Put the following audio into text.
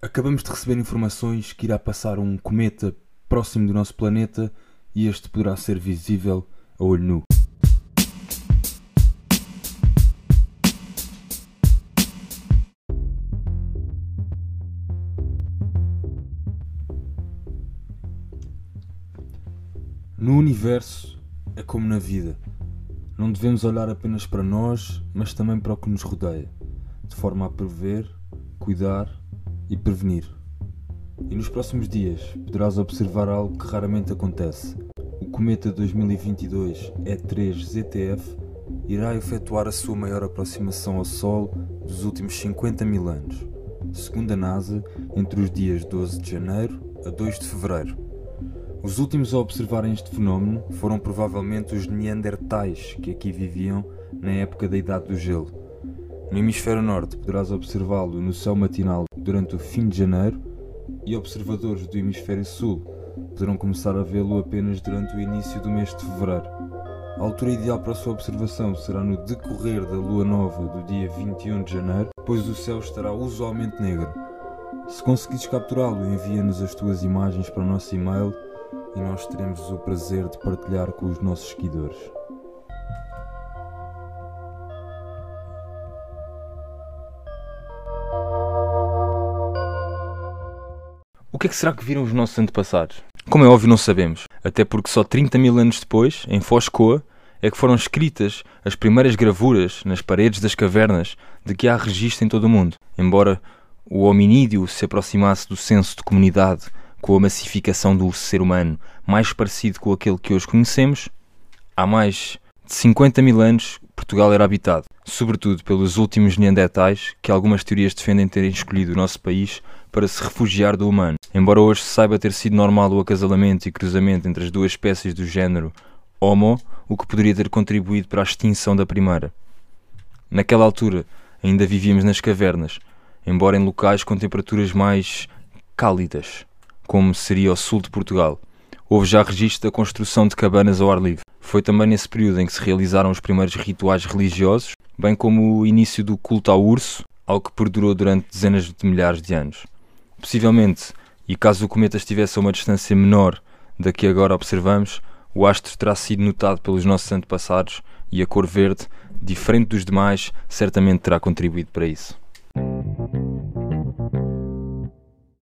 Acabamos de receber informações que irá passar um cometa próximo do nosso planeta e este poderá ser visível a olho nu. No universo é como na vida. Não devemos olhar apenas para nós, mas também para o que nos rodeia, de forma a prever, cuidar e prevenir. E nos próximos dias poderás observar algo que raramente acontece. O cometa 2022 E3 ZTF irá efetuar a sua maior aproximação ao Sol dos últimos 50 mil anos, segundo a NASA, entre os dias 12 de janeiro a 2 de fevereiro. Os últimos a observarem este fenómeno foram provavelmente os Neandertais que aqui viviam na época da Idade do Gelo. No hemisfério norte poderás observá-lo no céu matinal durante o fim de janeiro e observadores do hemisfério sul poderão começar a vê-lo apenas durante o início do mês de fevereiro. A altura ideal para a sua observação será no decorrer da lua nova do dia 21 de janeiro, pois o céu estará usualmente negro. Se conseguires capturá-lo, envia-nos as tuas imagens para o nosso e-mail e nós teremos o prazer de partilhar com os nossos seguidores. O que é que será que viram os nossos antepassados? Como é óbvio, não sabemos, até porque só 30 mil anos depois, em Foscoa, é que foram escritas as primeiras gravuras nas paredes das cavernas de que há registro em todo o mundo. Embora o hominídeo se aproximasse do senso de comunidade com a massificação do ser humano mais parecido com aquele que hoje conhecemos, há mais de 50 mil anos Portugal era habitado, sobretudo pelos últimos neandertais que algumas teorias defendem terem escolhido o nosso país para se refugiar do humano. Embora hoje se saiba ter sido normal o acasalamento e cruzamento entre as duas espécies do género Homo, o que poderia ter contribuído para a extinção da primeira. Naquela altura, ainda vivíamos nas cavernas, embora em locais com temperaturas mais cálidas, como seria o sul de Portugal. Houve já registro da construção de cabanas ao ar livre. Foi também nesse período em que se realizaram os primeiros rituais religiosos, bem como o início do culto ao urso, algo que perdurou durante dezenas de milhares de anos. Possivelmente, e caso o cometa estivesse a uma distância menor da que agora observamos, o astro terá sido notado pelos nossos antepassados e a cor verde, diferente dos demais, certamente terá contribuído para isso.